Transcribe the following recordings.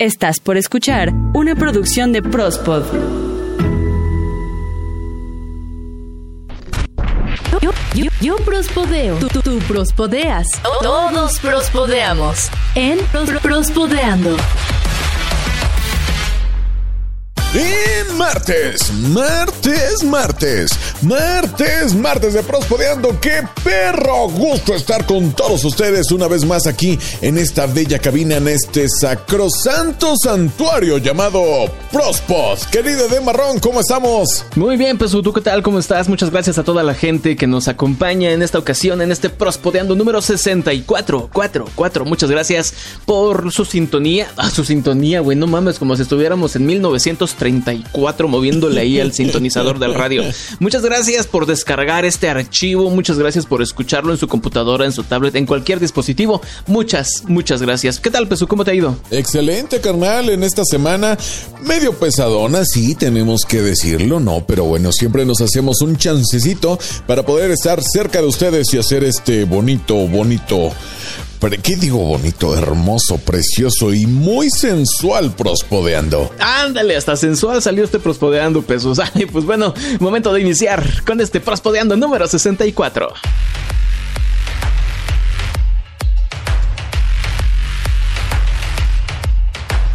Estás por escuchar una producción de Prospod. Yo, yo, prospodeo. Tú, tú, prospodeas. Todos prospodeamos. En Pros- Prospodeando. Y martes, martes, martes, martes, martes de Prospodeando. ¡Qué perro gusto estar con todos ustedes una vez más aquí en esta bella cabina, en este sacrosanto santuario llamado Prospod. Querido de Marrón, ¿cómo estamos? Muy bien, pues ¿tú qué tal? ¿Cómo estás? Muchas gracias a toda la gente que nos acompaña en esta ocasión, en este Prospodeando número 64. 4, 4. Muchas gracias por su sintonía. Ah, su sintonía, güey. No mames, como si estuviéramos en 1934 moviéndole ahí al sintonizador del radio. Muchas gracias por descargar este archivo. Muchas gracias por escucharlo en su computadora, en su tablet, en cualquier dispositivo. Muchas, muchas gracias. ¿Qué tal, Pesu? ¿Cómo te ha ido? Excelente, carnal, en esta semana medio pesadona, sí, tenemos que decirlo, no, pero bueno, siempre nos hacemos un chancecito para poder estar cerca de ustedes y hacer este bonito, bonito, ¿qué digo bonito? Hermoso, precioso y muy sensual prospodeando. Ándale, hasta sensual salió este prospodeando, Pesus. Ay, pues bueno, momento de iniciar con este prospodeando número 64.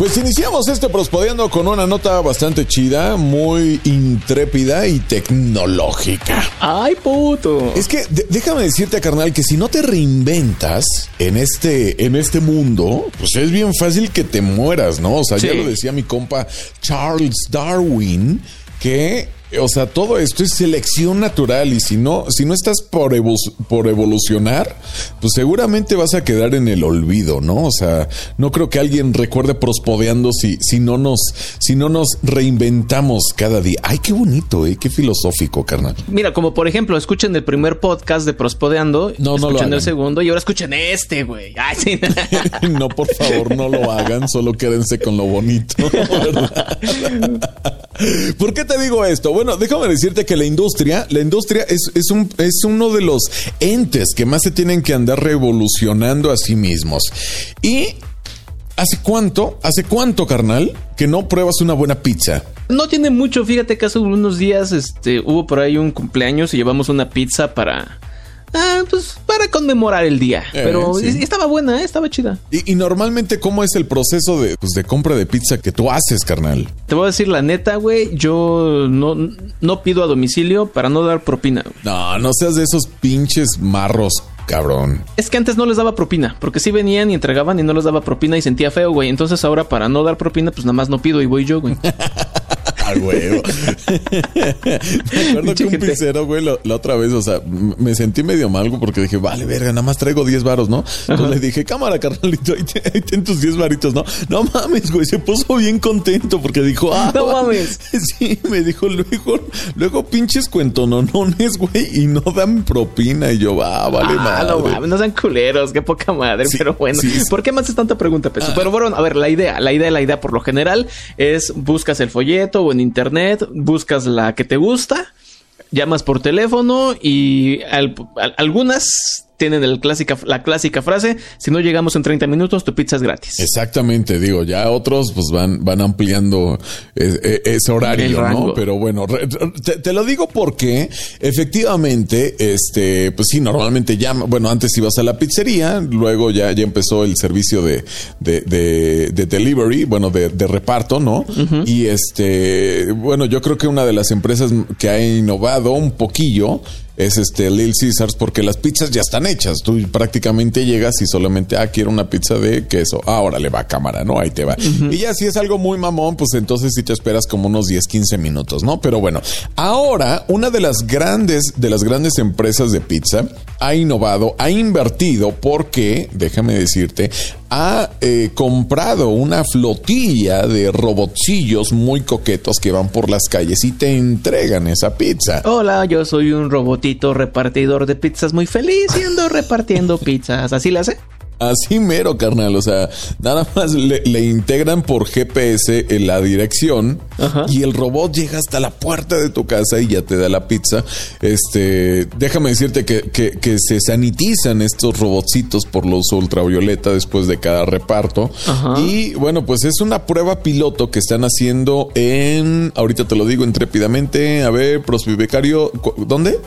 Pues iniciamos este prospodeando con una nota bastante chida, muy intrépida y tecnológica. Ay, puto. Es que de- déjame decirte, carnal, que si no te reinventas en este, en este mundo, pues es bien fácil que te mueras, ¿no? O sea, ya lo decía mi compa Charles Darwin, que, o sea, todo esto es selección natural y si no, si no estás por, evo- por evolucionar, pues seguramente vas a quedar en el olvido, ¿no? O sea, no creo que alguien recuerde prospodeando si, si no nos, si no nos reinventamos cada día. Ay, qué bonito, eh, qué filosófico, carnal. Mira, como por ejemplo, escuchen el primer podcast de Prospodeando, No, no escuchen el segundo y ahora escuchen este, güey. Ay, sí. No, por favor, no lo hagan, solo quédense con lo bonito. ¿verdad? ¿Por qué te digo esto? Bueno, déjame decirte que la industria, la industria es, es, un, es uno de los entes que más se tienen que andar revolucionando a sí mismos. Y ¿hace cuánto, hace cuánto, carnal, que no pruebas una buena pizza? No tiene mucho, fíjate que hace unos días este, hubo por ahí un cumpleaños y llevamos una pizza para... Ah, pues para conmemorar el día. Eh, Pero sí. estaba buena, ¿eh? estaba chida. Y, y normalmente, ¿cómo es el proceso de, pues, de compra de pizza que tú haces, carnal? Te voy a decir la neta, güey. Yo no, no pido a domicilio para no dar propina. No, no seas de esos pinches marros, cabrón. Es que antes no les daba propina, porque sí venían y entregaban y no les daba propina y sentía feo, güey. Entonces ahora para no dar propina, pues nada más no pido y voy yo, güey. Ah, huevo. me acuerdo que un pizzero, güey, la otra vez, o sea, me sentí medio mal porque dije, vale, verga, nada más traigo 10 varos, ¿no? Entonces le dije, cámara, carnalito, ahí, te- ahí ten tus 10 varitos, ¿no? No mames, güey, se puso bien contento porque dijo, ah, No mames. Sí, me dijo, luego, luego pinches cuentononones, güey, y no dan propina. Y yo, ah, vale, ah, madre. no mames, no sean culeros, qué poca madre, Sí, pero bueno. sí, sí. ¿Por qué me haces tanta pregunta, Peso? Pero bueno, a ver, la idea, la idea, la idea por lo general es buscas el folleto o en internet, buscas la que te gusta, llamas por teléfono y al- al- algunas tienen el clásica, la clásica frase, si no llegamos en 30 minutos, tu pizza es gratis. Exactamente, digo, ya otros pues van, van ampliando eh, eh, ese horario, ¿no? Pero bueno, te, te lo digo porque efectivamente, este, pues sí, normalmente ya, bueno, antes ibas a la pizzería, luego ya, ya empezó el servicio de, de, de, de delivery, bueno, de, de reparto, ¿no? Y este, bueno, yo creo que una de las empresas que ha innovado un poquillo es este Lil Caesars porque las pizzas ya están hechas. Tú prácticamente llegas y solamente, ah, quiero una pizza de queso. Ah, ahora le va a cámara, ¿no? Ahí te va. Y ya si es algo muy mamón, pues entonces sí te esperas como unos 10, 15 minutos, ¿no? Pero bueno, ahora una de las grandes, de las grandes empresas de pizza ha innovado, ha invertido porque, déjame decirte, ha eh, comprado una flotilla de robotcillos muy coquetos que van por las calles y te entregan esa pizza. Hola, yo soy un robotito repartidor de pizzas muy feliz y ando repartiendo pizzas. ¿Así le hace? Así mero, carnal. O sea, nada más le, le integran por GPS en la dirección Ajá. y el robot llega hasta la puerta de tu casa y ya te da la pizza. Este, déjame decirte que, que- que se sanitizan estos robotcitos por luz ultravioleta después de cada reparto. Ajá. Y bueno, pues es una prueba piloto que están haciendo en, ahorita te lo digo intrépidamente, a ver, Prospibecario, ¿cu- ¿dónde?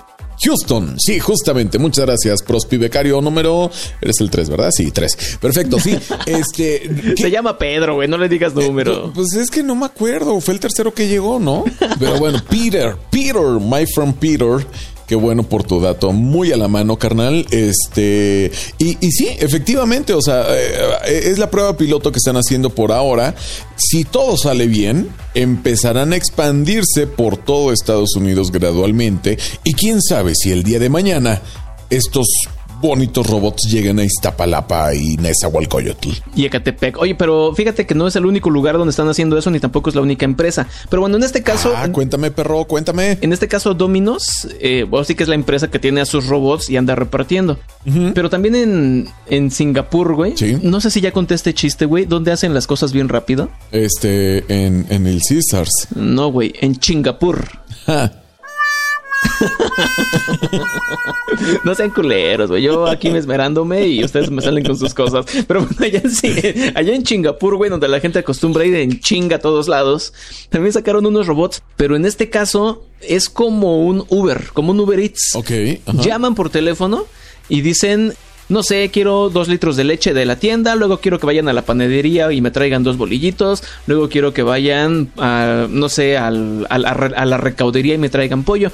Houston, sí, justamente. Muchas gracias, Prospibecario número. Eres el 3, ¿verdad? Sí, 3. Perfecto, sí. Este. ¿qué- Se llama Pedro, güey, no le digas número. Pues es que no me acuerdo. Fue el tercero que llegó, ¿no? Pero bueno, Peter, Peter, my friend Peter. Qué bueno por tu dato, muy a la mano, carnal. Este, y, sí, efectivamente, o sea, eh, es la prueba piloto que están haciendo por ahora. Si todo sale bien, empezarán a expandirse por todo Estados Unidos gradualmente. Y quién sabe si el día de mañana estos bonitos robots lleguen a Iztapalapa y Nezahualcóyotl. Y Ecatepec. Oye, pero fíjate que no es el único lugar donde están haciendo eso, ni tampoco es la única empresa. Pero bueno, en este caso. Ah, cuéntame, perro, cuéntame. En este caso, Dominos, eh, bueno, sí que es la empresa que tiene a sus robots y anda repartiendo. Pero también en, en Singapur, güey. Sí. No sé si ya conté este chiste, güey. ¿Dónde hacen las cosas bien rápido? Este, en, en el Caesars. No, güey. En Chingapur. No sean culeros, güey. Yo aquí me esmerándome y ustedes me salen con sus cosas. Pero bueno, allá en, sí- allá en Chingapur, güey, donde la gente acostumbra ir en chinga a todos lados, también sacaron unos robots. Pero en este caso es como un Uber, como un Uber Eats. Ok. ajá. Llaman por teléfono y dicen, no sé, quiero dos litros de leche de la tienda, luego quiero que vayan a la panadería y me traigan dos bolillitos, luego quiero que vayan a, no sé, al- a la recaudería y me traigan pollo.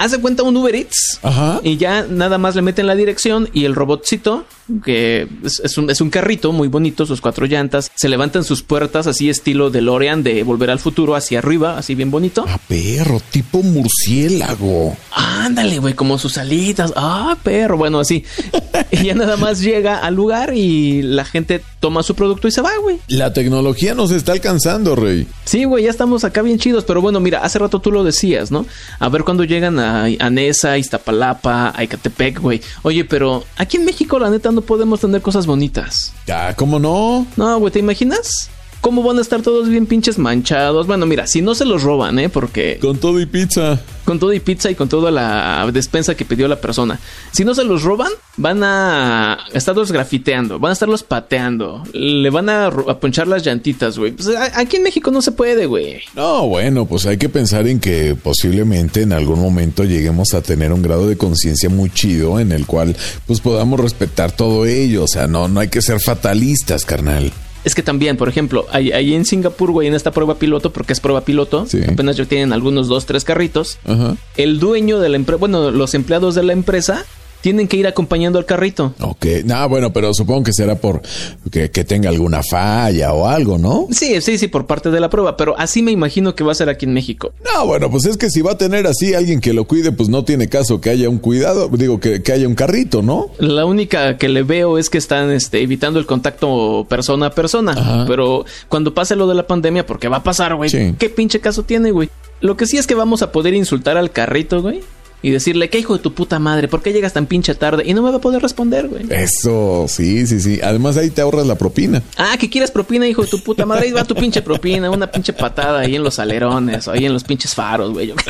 Haz de cuenta un Uber Eats. Ajá. Y ya nada más le meten la dirección y el robotcito, que es, es un, es un carrito muy bonito, sus cuatro llantas, se levantan sus puertas así estilo de Lorean de Volver al Futuro hacia arriba, así bien bonito. Ah, perro, tipo murciélago. Ándale, güey, como sus alitas. Ah, perro. Bueno, así. y ya nada más llega al lugar y la gente toma su producto y se va, güey. La tecnología nos está alcanzando, rey. Sí, güey, ya estamos acá bien chidos. Pero bueno, mira, hace rato tú lo decías, ¿no? A ver cuándo llegan a, a Nesa, a Iztapalapa, a Ecatepec, güey. Oye, pero aquí en México, la neta, no podemos tener cosas bonitas. Ya, ¿cómo no? No, güey, ¿te imaginas? ¿Cómo van a estar todos bien pinches manchados? Bueno, mira, si no se los roban, ¿eh? Porque Con todo y pizza. con todo y pizza y con toda la despensa que pidió la persona. Si no se los roban, van a estarlos grafiteando, van a estarlos pateando, le van a, a ponchar las llantitas, güey. Pues aquí en México no se puede, güey. No, bueno, pues hay que pensar en que posiblemente en algún momento lleguemos a tener un grado de conciencia muy chido en el cual pues podamos respetar todo ello. O sea, no, no hay que ser fatalistas, carnal. Es que también, por ejemplo, ahí, ahí en Singapur, güey, en esta prueba piloto, porque es prueba piloto, Sí. apenas ya tienen algunos dos, tres carritos. Ajá. El dueño de la empresa, bueno, los empleados de la empresa tienen que ir acompañando al carrito. Ok, no, bueno, pero supongo que será por que, que tenga alguna falla o algo, ¿no? Sí, sí, sí, por parte de la prueba, pero así me imagino que va a ser aquí en México. No, bueno, pues es que si va a tener así alguien que lo cuide, pues no tiene caso que haya un cuidado, digo, que, que haya un carrito, ¿no? La única que le veo es que están este, evitando el contacto persona a persona. Ajá. Pero cuando pase lo de la pandemia, porque va a pasar, güey. Sí. ¿Qué pinche caso tiene, güey? Lo que sí es que vamos a poder insultar al carrito, güey. Y decirle, ¿qué hijo de tu puta madre? ¿Por qué llegas tan pinche tarde? Y no me va a poder responder, güey. Eso, sí, sí, sí. Además ahí te ahorras la propina. Ah, que quieres propina, hijo de tu puta madre. Ahí va tu pinche propina, una pinche patada ahí en los alerones, o ahí en los pinches faros, güey. Yo-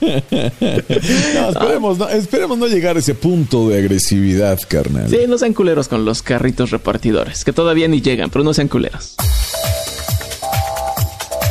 No, esperemos, no, esperemos no llegar a ese punto de agresividad, carnal. Sí, no sean culeros con los carritos repartidores, que todavía ni llegan, pero no sean culeros.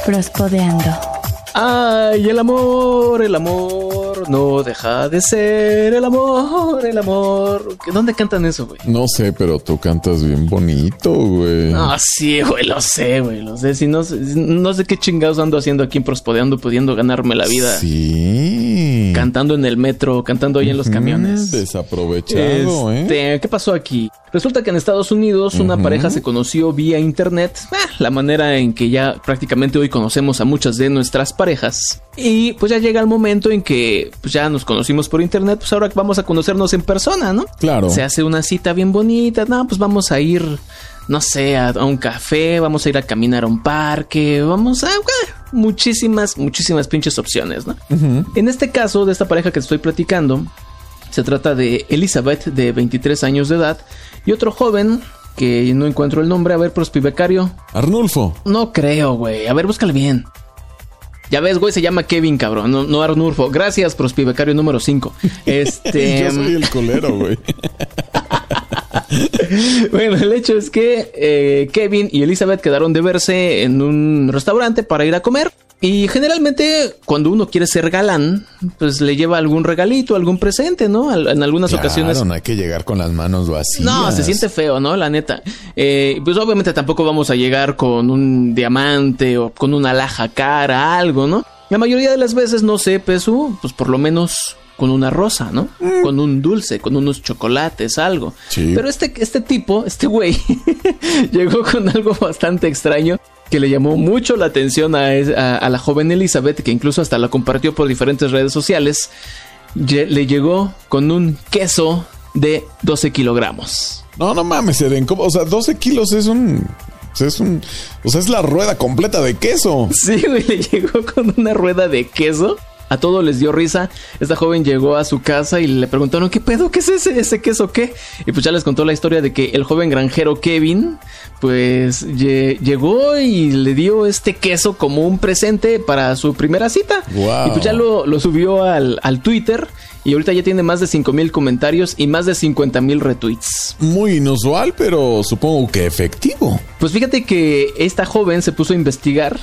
Prospodeando. Ay, el amor, el amor no deja de ser el amor, el amor. ¿Dónde cantan eso, güey? No sé, pero tú cantas bien bonito, güey. Ah, sí, güey, lo sé, güey, lo sé. Si no, sé- no sé qué chingados ando haciendo aquí en Prospodeando, pudiendo ganarme la vida. Sí. Cantando en el metro, cantando ahí en los camiones. Desaprovechado, ¿eh? Este, ¿Qué pasó aquí? Resulta que en Estados Unidos una pareja se conoció vía internet, ah, la manera en que ya prácticamente hoy conocemos a muchas de nuestras parejas. Y pues ya llega el momento en que pues ya nos conocimos por internet, pues ahora vamos a conocernos en persona, ¿no? Claro. Se hace una cita bien bonita, no, pues vamos a ir, no sé, a, a un café, vamos a ir a caminar a un parque, vamos a... muchísimas, muchísimas pinches opciones, ¿no? En este caso de esta pareja que te estoy platicando, Se trata de Elizabeth, de 23 años de edad, y otro joven que no encuentro el nombre. A ver, prospibecario. Arnulfo. No creo, güey. A ver, búscale bien. Ya ves, güey, se llama Kevin, cabrón, no, no Arnulfo. Gracias, prospibecario número 5. Este. Yo soy el colero, güey. bueno, el hecho es que eh, Kevin y Elizabeth quedaron de verse en un restaurante para ir a comer. Y generalmente cuando uno quiere ser galán, pues le lleva algún regalito, algún presente, ¿no? En algunas Claro, ocasiones. No hay que llegar con las manos vacías. No, se siente feo, ¿no? La neta. Eh, pues obviamente tampoco vamos a llegar con un diamante o con una laja cara, algo, ¿no? La mayoría de las veces, no sé, Pesu, pues por lo menos con una rosa, ¿no? Con un dulce, con unos chocolates, algo. Sí. Pero este, este tipo, este güey, llegó con algo bastante extraño que le llamó mucho la atención a, a- a la joven Elizabeth, que incluso hasta la compartió por diferentes redes sociales. Le llegó con un queso de 12 kilogramos. No, no mames, Eden. ¿cómo? O sea, 12 kilos es un. Es un. O sea, es la rueda completa de queso. Sí, güey, le llegó con una rueda de queso. A todos les dio risa. Esta joven llegó a su casa y le preguntaron, ¿qué pedo? ¿Qué es ese, ese queso qué? Y pues ya les contó la historia de que el joven granjero Kevin, pues lle- llegó y le dio este queso como un presente para su primera cita. Y pues ya lo, lo subió al, al Twitter y ahorita ya tiene más de 5 mil comentarios y más de 50 mil retweets. Muy inusual, pero supongo que efectivo. Pues fíjate que esta joven se puso a investigar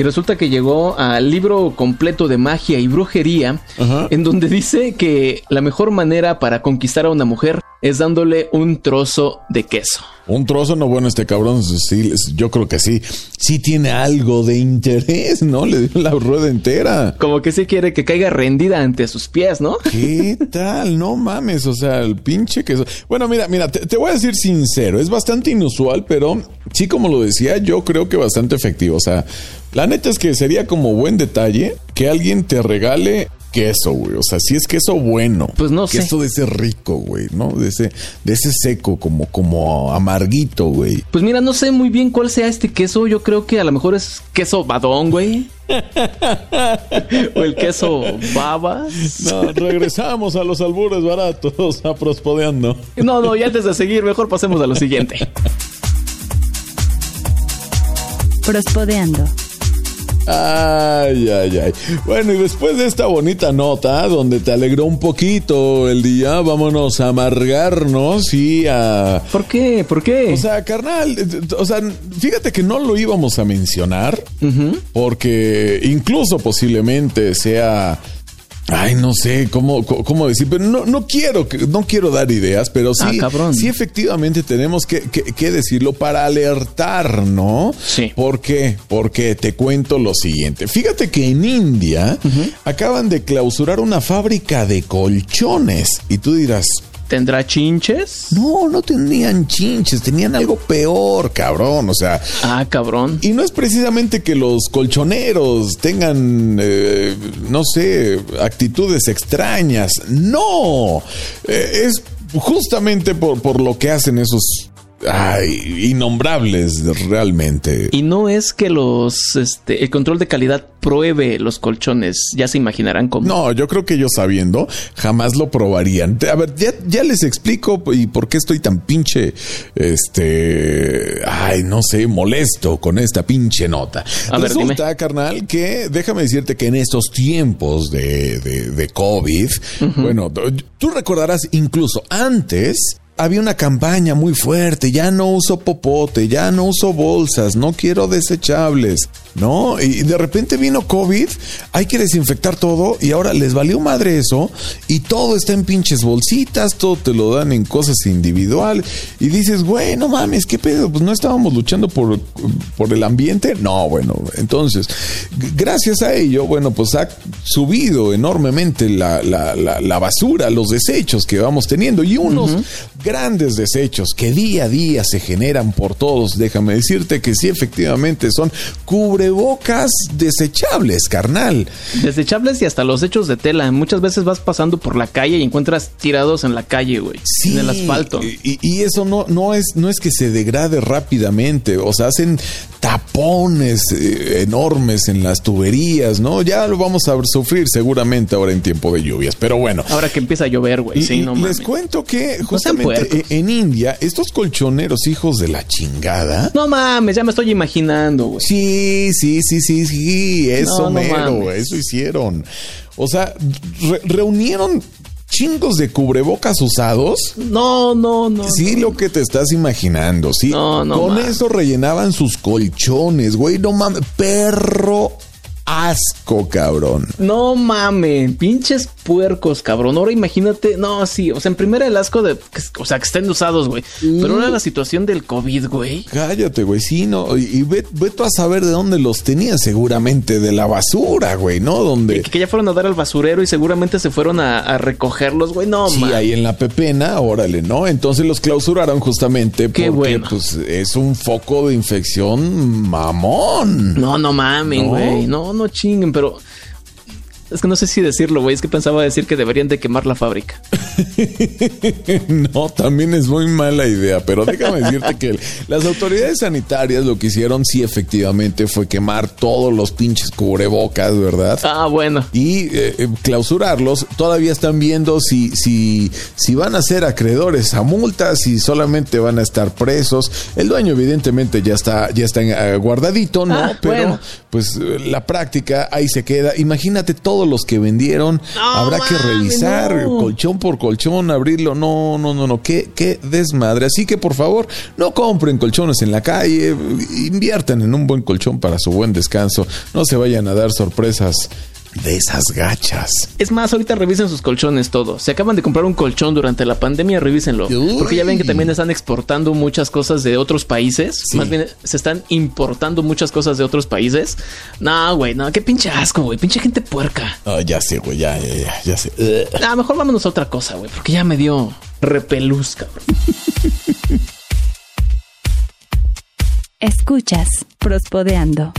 y resulta que llegó al libro completo de magia y brujería, en donde dice que la mejor manera para conquistar a una mujer es dándole un trozo de queso. Un trozo, no, bueno, este cabrón, sí, yo creo que sí. Sí tiene algo de interés, ¿no? Le dio la rueda entera. Como que sí quiere que caiga rendida ante sus pies, ¿no? ¿Qué tal? No mames, o sea, el pinche queso. Bueno, mira, mira, te, te voy a decir sincero, es bastante inusual, pero sí, como lo decía, yo creo que bastante efectivo. O sea, la neta es que sería como buen detalle que alguien te regale queso, güey. O sea, si es queso bueno. Pues no sé. Queso de ese rico, güey, ¿no? De ese, de ese seco, como, como amarguito, güey. Pues mira, no sé muy bien cuál sea este queso. Yo creo que a lo mejor es queso badón, güey. o el queso babas. No, regresamos a los albures baratos, a prospodeando. No, no, y antes de seguir, mejor pasemos a lo siguiente. Prospodeando. Ay, ay, ay. Bueno, y después de esta bonita nota, donde te alegró un poquito el día, vámonos a amargarnos y a... ¿Por qué? ¿Por qué? O sea, carnal, o sea, fíjate que no lo íbamos a mencionar, porque incluso posiblemente sea... Ay, no sé cómo, cómo decir, pero no, no quiero, no quiero dar ideas, pero sí, Ah, sí efectivamente tenemos que, que- que decirlo para alertar, ¿no? Sí. ¿Por qué? Porque te cuento lo siguiente. Fíjate que en India acaban de clausurar una fábrica de colchones y tú dirás, ¿Tendrá chinches? no, no tenían chinches, tenían algo peor, cabrón, o sea... Ah, cabrón. Y no es precisamente que los colchoneros tengan, eh, no sé, actitudes extrañas. No, Eh, es justamente por, por lo que hacen esos ay, innombrables realmente. Y no es que los, este, el control de calidad pruebe los colchones. Ya se imaginarán cómo. No, yo creo que ellos sabiendo jamás lo probarían. A ver, ya, ya les explico y por qué estoy tan pinche, este, ay, no sé, molesto con esta pinche nota. A ver, Resulta, carnal, que déjame decirte que en estos tiempos de, de, de COVID, bueno, tú recordarás incluso antes. Había una campaña muy fuerte, ya no uso popote, ya no uso bolsas, no quiero desechables, ¿no? Y de repente vino COVID, hay que desinfectar todo y ahora les valió madre eso y todo está en pinches bolsitas, todo te lo dan en cosas individual y dices, güey, no mames, ¿qué pedo? Pues no estábamos luchando por, por el ambiente. No, bueno, entonces, gracias a ello, bueno, pues ha subido enormemente la, la, la, la basura, los desechos que vamos teniendo y unos grandes desechos que día a día se generan por todos. Déjame decirte que sí, efectivamente son cubrebocas desechables, carnal. Desechables y hasta los hechos de tela. Muchas veces vas pasando por la calle y encuentras tirados en la calle, güey. Sí, en el asfalto. Y, y eso no, no, es, no es que se degrade rápidamente, o sea, hacen tapones eh, enormes en las tuberías, ¿no? Ya lo vamos a sufrir seguramente ahora en tiempo de lluvias, pero bueno. Ahora que empieza a llover, güey. Sí, no les mames. cuento que justamente en, en India, estos colchoneros hijos de la chingada. No mames, ya me estoy imaginando, güey. Sí, sí, sí, sí, sí, eso No, no mero, mames. eso hicieron. O sea, re- reunieron chingos de cubrebocas usados. No, no, no. Sí, no. lo que te estás imaginando, sí. No, no Con eso rellenaban sus colchones, güey. No mames, perro asco, cabrón. No mames, pinches puercos, cabrón. Ahora imagínate, no, sí, o sea, en primera el asco de, o sea, que estén usados, güey. Pero ahora la situación del COVID, güey. Cállate, güey, sí, no. Y, y ve, ve tú a saber de dónde los tenían, seguramente de la basura, güey, ¿no? Donde. Que, que ya fueron a dar al basurero y seguramente se fueron a, a recogerlos, güey. No, Sí, mames. ahí en la pepena, órale, ¿no? Entonces los clausuraron justamente Qué porque bueno. pues es un foco de infección mamón. No, no mamen, ¿No? güey. No, no chinguen, pero. Es que no sé si decirlo, güey. Es que pensaba decir que deberían de quemar la fábrica. No, también es muy mala idea, pero déjame decirte que las autoridades sanitarias lo que hicieron sí efectivamente fue quemar todos los pinches cubrebocas, ¿verdad? Ah, bueno. Y eh, eh, clausurarlos, todavía están viendo si, si, si van a ser acreedores a multas, si solamente van a estar presos. El dueño evidentemente ya está, ya está eh, guardadito, ¿no? Ah, Pero bueno. pues eh, la práctica ahí se queda. Imagínate todos los que vendieron, No, habrá que revisar no. colchón por colchón, abrirlo. No, no, no, no, qué, qué desmadre. Así que por favor, no compren colchones en la calle, inviertan en un buen colchón para su buen descanso. No se vayan a dar sorpresas de esas gachas. Es más, ahorita revisen sus colchones todo. Si acaban de comprar un colchón durante la pandemia, revísenlo. Uy. Porque ya ven que también están exportando muchas cosas de otros países. Sí. Más bien, se están importando muchas cosas de otros países. No, güey, no, qué pinche asco, güey. Pinche gente puerca. Ya sé, güey, ya, ya, ya, ya sé. Ugh. Ah, mejor vámonos a otra cosa, güey. Porque ya me dio repelús, cabrón. Escuchas Prospodeando.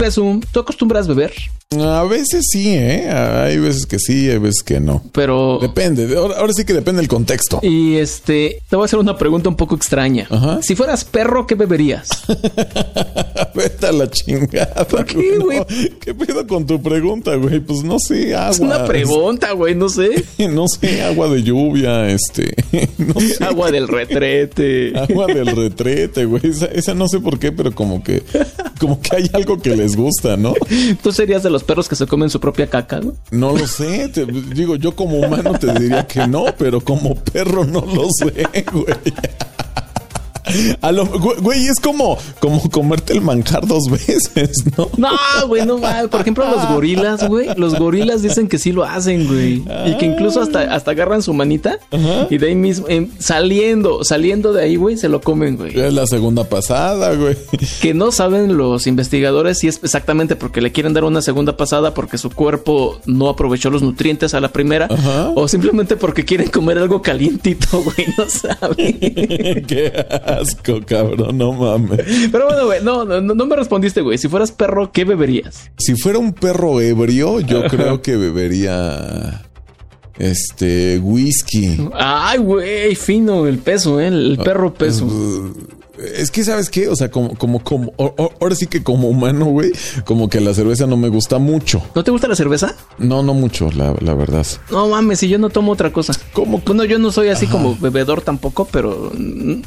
Pesu, ¿tú acostumbras beber? A veces sí, ¿eh? Hay veces que sí, hay veces que no. Pero... Depende, de- ahora, ahora sí que depende del contexto. Y este, te voy a hacer una pregunta un poco extraña. Ajá. Si fueras perro, ¿qué beberías? Vete a la chingada. ¿Por qué, güey? ¿Qué pedo con tu pregunta, güey? Pues no sé, agua. Es una pregunta, güey, no sé. No sé, agua de lluvia, este. No sé. Agua del retrete. Agua del retrete, güey. Esa, esa no sé por qué, pero como que, como que hay algo que les gusta, ¿no? ¿Tú serías de los perros que se comen su propia caca, güey? No lo sé. te- digo, yo como humano te diría que no, pero como perro no lo sé, güey. A lo, güey, es como, como comerte el manjar dos veces, ¿no? No, güey, no mames. Por ejemplo, los gorilas, güey. Los gorilas dicen que sí lo hacen, güey. Y que incluso hasta, hasta agarran su manita y de ahí mismo, em, saliendo, saliendo de ahí, güey, se lo comen, güey. Es la segunda pasada, güey. Que no saben los investigadores si es exactamente porque le quieren dar una segunda pasada porque su cuerpo no aprovechó los nutrientes a la primera Ajá. o simplemente porque quieren comer algo calientito, güey, no saben. Qué asco, cabrón, no mames. Pero bueno, güey, no, no, no me respondiste, güey. Si fueras perro, ¿qué beberías? Si fuera un perro ebrio, yo creo que bebería este whisky. Ay, güey, fino el peso, ¿eh? El perro peso. Es que, ¿sabes qué? O sea, como, como, como, ahora sí que como humano, güey, como que la cerveza no me gusta mucho. ¿No te gusta la cerveza? No, no mucho, la, la verdad. No mames, si yo no tomo otra cosa. ¿Cómo? Bueno, yo no soy así como bebedor tampoco, pero mm,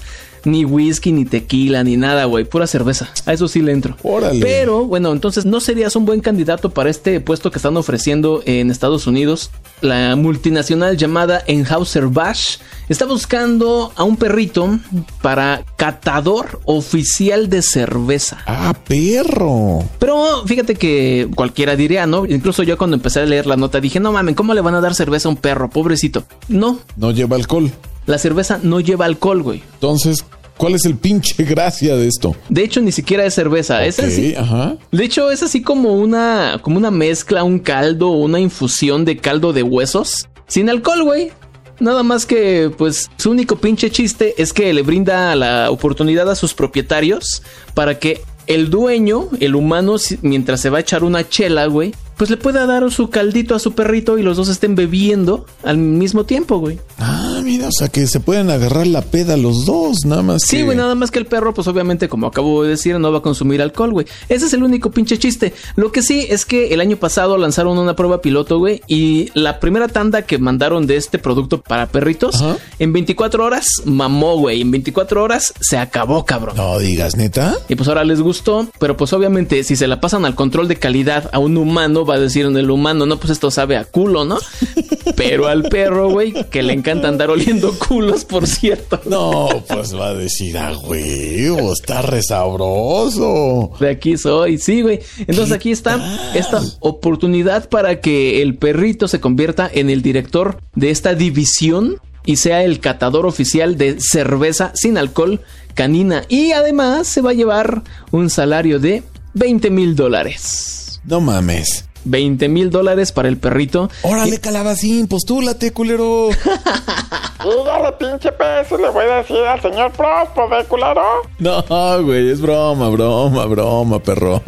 ni whisky, ni tequila, ni nada, güey. Pura cerveza. A eso sí le entro. Órale. Pero, bueno, entonces no serías un buen candidato para este puesto que están ofreciendo en Estados Unidos. La multinacional llamada Enhauser Bash está buscando a un perrito para catador oficial de cerveza. Ah, perro. Pero fíjate que cualquiera diría, ¿no? Incluso yo cuando empecé a leer la nota dije, no mames, ¿cómo le van a dar cerveza a un perro? Pobrecito. No, No lleva alcohol. La cerveza no lleva alcohol, güey. Entonces, ¿cuál es el pinche gracia de esto? De hecho, ni siquiera es cerveza. Es así. ajá. De hecho, es así como una, como una mezcla, un caldo, una infusión de caldo de huesos. Sin alcohol, güey. Nada más que, pues, su único pinche chiste es que le brinda la oportunidad a sus propietarios para que el dueño, el humano, mientras se va a echar una chela, güey, pues le pueda dar su caldito a su perrito y los dos estén bebiendo al mismo tiempo, güey. Ah, mira, o sea que se pueden agarrar la peda los dos, nada más. Sí, que- güey, nada más que el perro, pues obviamente, como acabo de decir, no va a consumir alcohol, güey. Ese es el único pinche chiste. Lo que sí es que el año pasado lanzaron una prueba piloto, güey, y la primera tanda que mandaron de este producto para perritos, Ajá. en 24 horas mamó, güey. En 24 horas se acabó, cabrón. No digas, neta. Y pues ahora les gustó, pero pues obviamente si se la pasan al control de calidad a un humano, va a decir en el humano, no, pues esto sabe a culo, ¿no? Pero al perro, güey, que le encanta andar oliendo culos, por cierto. No, pues va a decir, ah, huevo, está resabroso. De aquí soy, sí, güey. Entonces aquí está esta oportunidad para que el perrito se convierta en el director de esta división y sea el catador oficial de cerveza sin alcohol canina. Y además se va a llevar un salario de 20 mil dólares. No mames. 20 mil dólares para el perrito. Órale, calabacín, postúlate, culero. Dígale, pinche pez, le voy a decir al señor Prospo de culero. No, güey, es broma, broma, broma, perro.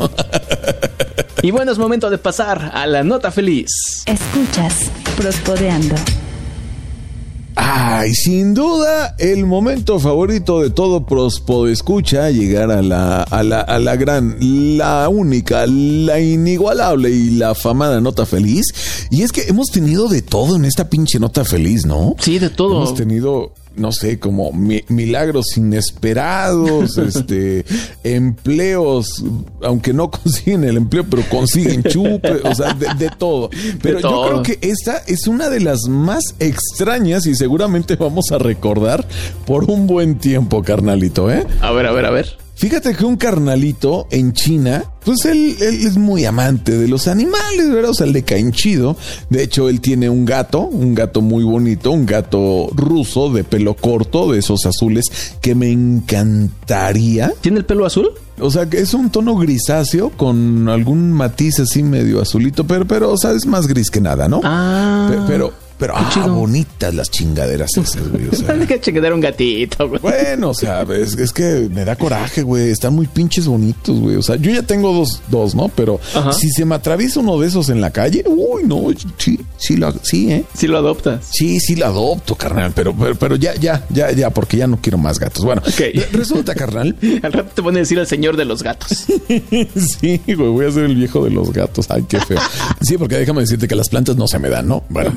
Y bueno, es momento de pasar a la nota feliz. Escuchas Prospodeando. Ay, sin duda, el momento favorito de todo prospo escucha llegar a la, a la, a la gran, la única, la inigualable y la afamada nota feliz. Y es que hemos tenido de todo en esta pinche nota feliz, ¿no? Sí, de todo. Hemos tenido, no sé, como mi- milagros inesperados, este, empleos, aunque no consiguen el empleo, pero consiguen chupe, o sea, de, de todo. Pero yo todo. creo que esta es una de las más extrañas y seguramente vamos a recordar por un buen tiempo, carnalito, ¿eh? A ver, a ver, a ver. Fíjate que un carnalito en China, pues él, él es muy amante de los animales, ¿verdad? O sea, le caen chido. De hecho, él tiene un gato, un gato muy bonito, un gato ruso de pelo corto, de esos azules, que me encantaría. ¿Tiene el pelo azul? O sea, que es un tono grisáceo con algún matiz así medio azulito, pero, pero, o sea, es más gris que nada, ¿no? Ah. Pe- pero, pero, ah, bonitas las chingaderas esas, güey. O sea. Que chingar un gatito, güey. Bueno, o sea, es, es que me da coraje, güey. Están muy pinches bonitos, güey. O sea, yo ya tengo dos, dos, ¿no? Pero Ajá. si se me atraviesa uno de esos en la calle, uy, no, sí, sí, lo, sí, ¿eh? Si lo adoptas. Sí, sí la adopto, carnal, pero, pero, pero ya, ya, ya, ya, porque ya no quiero más gatos. Bueno, Ok. re- resulta, carnal, Al rato te pone a decir al señor de los gatos. sí, güey, voy a ser el viejo de los gatos. Ay, qué feo. Sí, porque déjame decirte que las plantas no se me dan, ¿no? Bueno,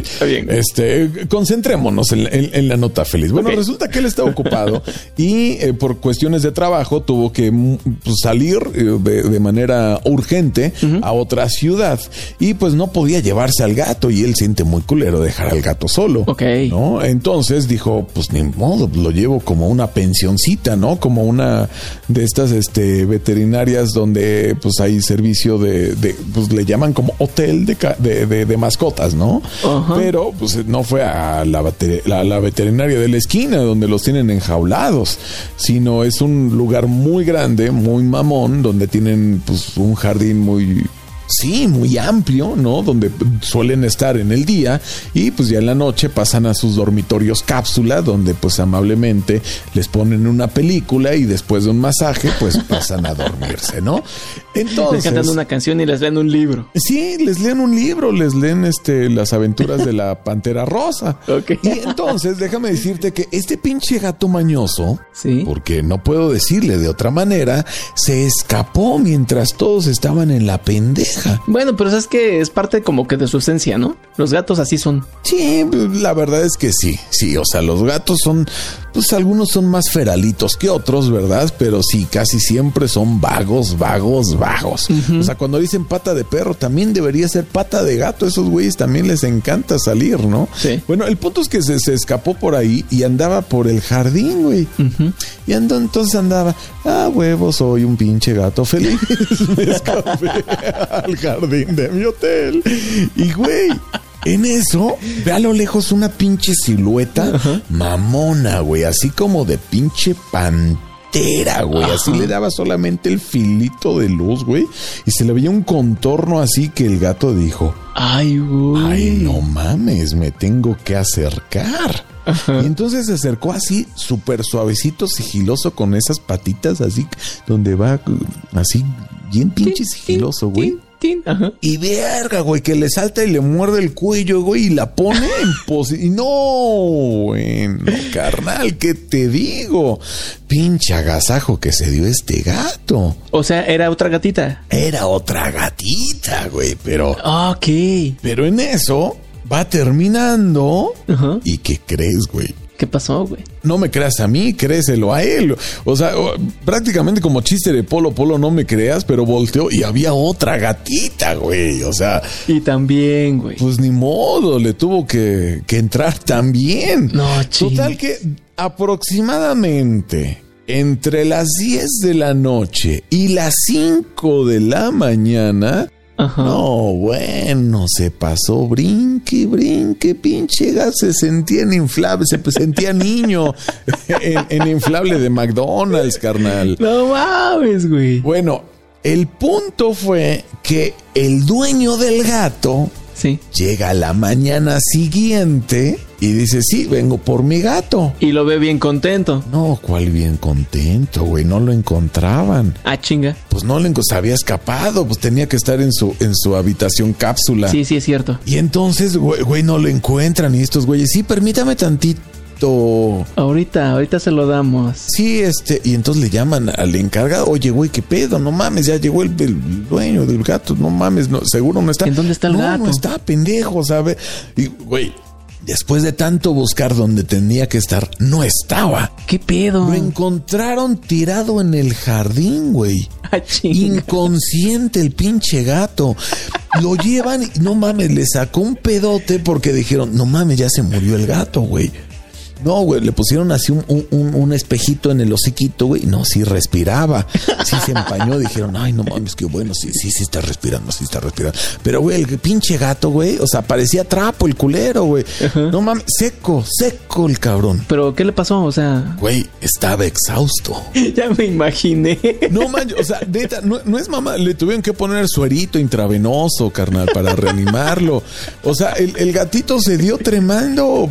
Está bien. Este, concentrémonos en, en- en la nota feliz. Bueno, resulta que él está ocupado y eh, por cuestiones de trabajo tuvo que mm, pues, salir eh, de, de manera urgente a otra ciudad y pues no podía llevarse al gato y él siente muy culero dejar al gato solo. Ok. ¿no? Entonces dijo, pues ni modo, lo llevo como una pensioncita, ¿no? Como una de estas este, veterinarias donde pues hay servicio de, de, pues le llaman como hotel de, de, de- de mascotas, ¿no? Pero pues no fue a la, la- la veterinaria de la esquina donde los tienen enjaulados, sino es un lugar muy grande, muy mamón, donde tienen pues un jardín muy Sí, muy amplio, ¿no? Donde suelen estar en el día y pues ya en la noche pasan a sus dormitorios cápsula donde pues amablemente les ponen una película y después de un masaje pues pasan a dormirse, ¿no? Les Entonces... cantando una canción y les leen un libro. Sí, les leen un libro, les leen este las aventuras de la Pantera Rosa. Ok. Y entonces, déjame decirte que este pinche gato mañoso, Sí. porque no puedo decirle de otra manera, se escapó mientras todos estaban en la pendeja. Bueno, pero es que es parte como que de su esencia, ¿no? Los gatos así son. Sí, la verdad es que sí, sí, o sea, los gatos son, pues algunos son más feralitos que otros, ¿verdad? Pero sí, casi siempre son vagos, vagos, vagos. O sea, cuando dicen pata de perro, también debería ser pata de gato, esos güeyes también les encanta salir, ¿no? Sí. Bueno, el punto es que se, se escapó por ahí y andaba por el jardín, güey. Y ando, entonces andaba, ah, huevo, soy un pinche gato feliz. Me escapé al jardín de mi hotel. Y, güey, en eso, ve a lo lejos una pinche silueta mamona, güey, así como de pinche entera, güey. Así le daba solamente el filito de luz, güey. Y se le veía un contorno así que el gato dijo, Ay, güey. ay, no mames, me tengo que acercar. Y entonces se acercó así, súper suavecito, sigiloso, con esas patitas así, donde va así, bien pinche sigiloso, güey. Ajá. Y verga, güey, que le salta y le muerde el cuello, güey, y la pone en posición. No, bueno, carnal, ¿qué te digo? Pinche agasajo que se dio este gato. O sea, era otra gatita. Era otra gatita, güey, pero, Ok. pero en eso va terminando. Ajá. ¿Y qué crees, güey? ¿Qué pasó, güey? No me creas a mí, créeselo a él. O sea, prácticamente como chiste de Polo Polo, no me creas, pero volteó y había otra gatita, güey. O sea, Y también, güey. pues ni modo, le tuvo que, que entrar también. No, ching. Total que aproximadamente entre las 10 de la noche y las 5 de la mañana, Ajá. no, bueno, se pasó brinque, brinque, pinche gas, se sentía en inflable, se sentía niño en, en inflable de McDonald's, carnal. No mames, güey. Bueno, el punto fue que el dueño del gato Sí. llega a la mañana siguiente y dice, sí, vengo por mi gato. Y lo ve bien contento. No, cuál bien contento, güey, no lo encontraban. Ah, chinga. Pues no enco- se había escapado, pues tenía que estar en su, en su habitación cápsula. Sí, sí, es cierto. Y entonces, güey, güey, no lo encuentran y estos güeyes, sí, permítame tantito. Ahorita, ahorita se lo damos. Sí, este, y entonces le llaman al encargado, oye, güey, qué pedo, no mames, ya llegó el, el dueño del gato, no mames, no, seguro no está. ¿En dónde está el no, gato? No está, pendejo, ¿sabe? Y, güey, después de tanto buscar donde tenía que estar, no estaba. ¿Qué pedo? Lo encontraron tirado en el jardín, güey. Ah. Inconsciente el pinche gato. Lo llevan y no mames, le sacó un pedote porque dijeron, no mames, ya se murió el gato, güey. No, güey, le pusieron así un, un- un- espejito en el hociquito, güey. No, sí respiraba. Sí se empañó. Dijeron, ay, no mames, qué bueno. Sí, sí, sí está respirando, sí está respirando. Pero, güey, el pinche gato, güey, o sea, parecía trapo el culero, güey. No mames, seco, seco el cabrón. Pero, ¿qué le pasó? O sea, Güey, estaba exhausto. ya me imaginé. No manches, o sea, neta, no, no es mamá, le tuvieron que poner suerito intravenoso, carnal, para reanimarlo. O sea, el, el gatito se dio tremendo.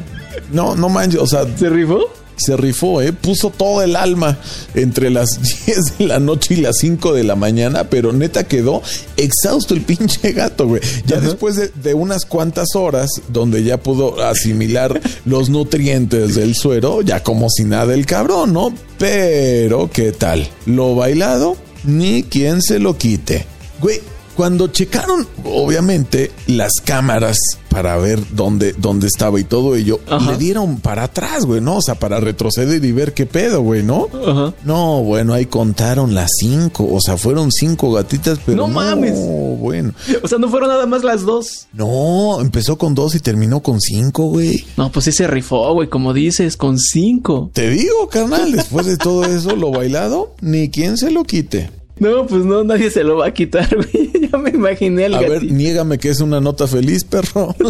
No, no manches, o sea, ¿Se rifó? se rifó, ¿eh? Puso todo el alma entre las 10 de la noche y las 5 de la mañana, pero neta quedó exhausto el pinche gato, güey. Ya después de, de unas cuantas horas, donde ya pudo asimilar los nutrientes del suero, ya como si nada el cabrón, ¿no? Pero, ¿qué tal? Lo bailado, ni quien se lo quite. Güey, cuando checaron, obviamente, las cámaras para ver dónde, dónde estaba y todo ello, Ajá. le dieron para atrás, güey, ¿no? O sea, para retroceder y ver qué pedo, güey, ¿no? Ajá. No, bueno, ahí contaron las cinco, o sea, fueron cinco gatitas, pero No no, mames. bueno. O sea, no fueron nada más las dos. No, empezó con dos y terminó con cinco, güey. No, pues sí se rifó, güey, como dices, con cinco. Te digo, carnal, después de todo eso, lo bailado, ni quien se lo quite. No, pues no, nadie se lo va a quitar, güey. Ya me imaginé el A ver, niégame que es una nota feliz, perro.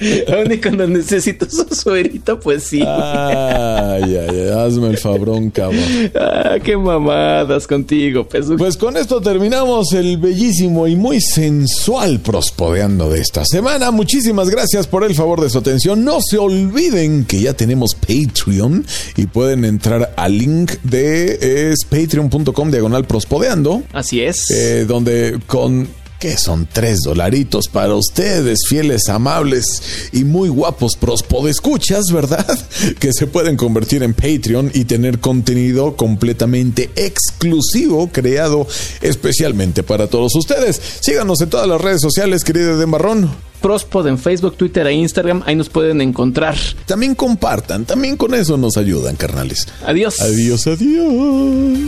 Aún y cuando necesito su suerito, pues sí. Ay, ay, ay, hazme el fabrón, cabrón. Ah, qué mamadas contigo, pues. Pues con esto terminamos el bellísimo y muy sensual prospodeando de esta semana. Muchísimas gracias por el favor de su atención. No se olviden que ya tenemos Patreon y pueden entrar al link de patreon.com diagonal prospodeando, Así es. eh, donde con que son tres dolaritos para ustedes, fieles, amables y muy guapos prospodescuchas, ¿verdad? Que se pueden convertir en Patreon y tener contenido completamente exclusivo creado especialmente para todos ustedes. Síganos en todas las redes sociales, querido Dembarrón. Prospod en Facebook, Twitter e Instagram. Ahí nos pueden encontrar. También compartan, también con eso nos ayudan, carnales. Adiós. Adiós, adiós.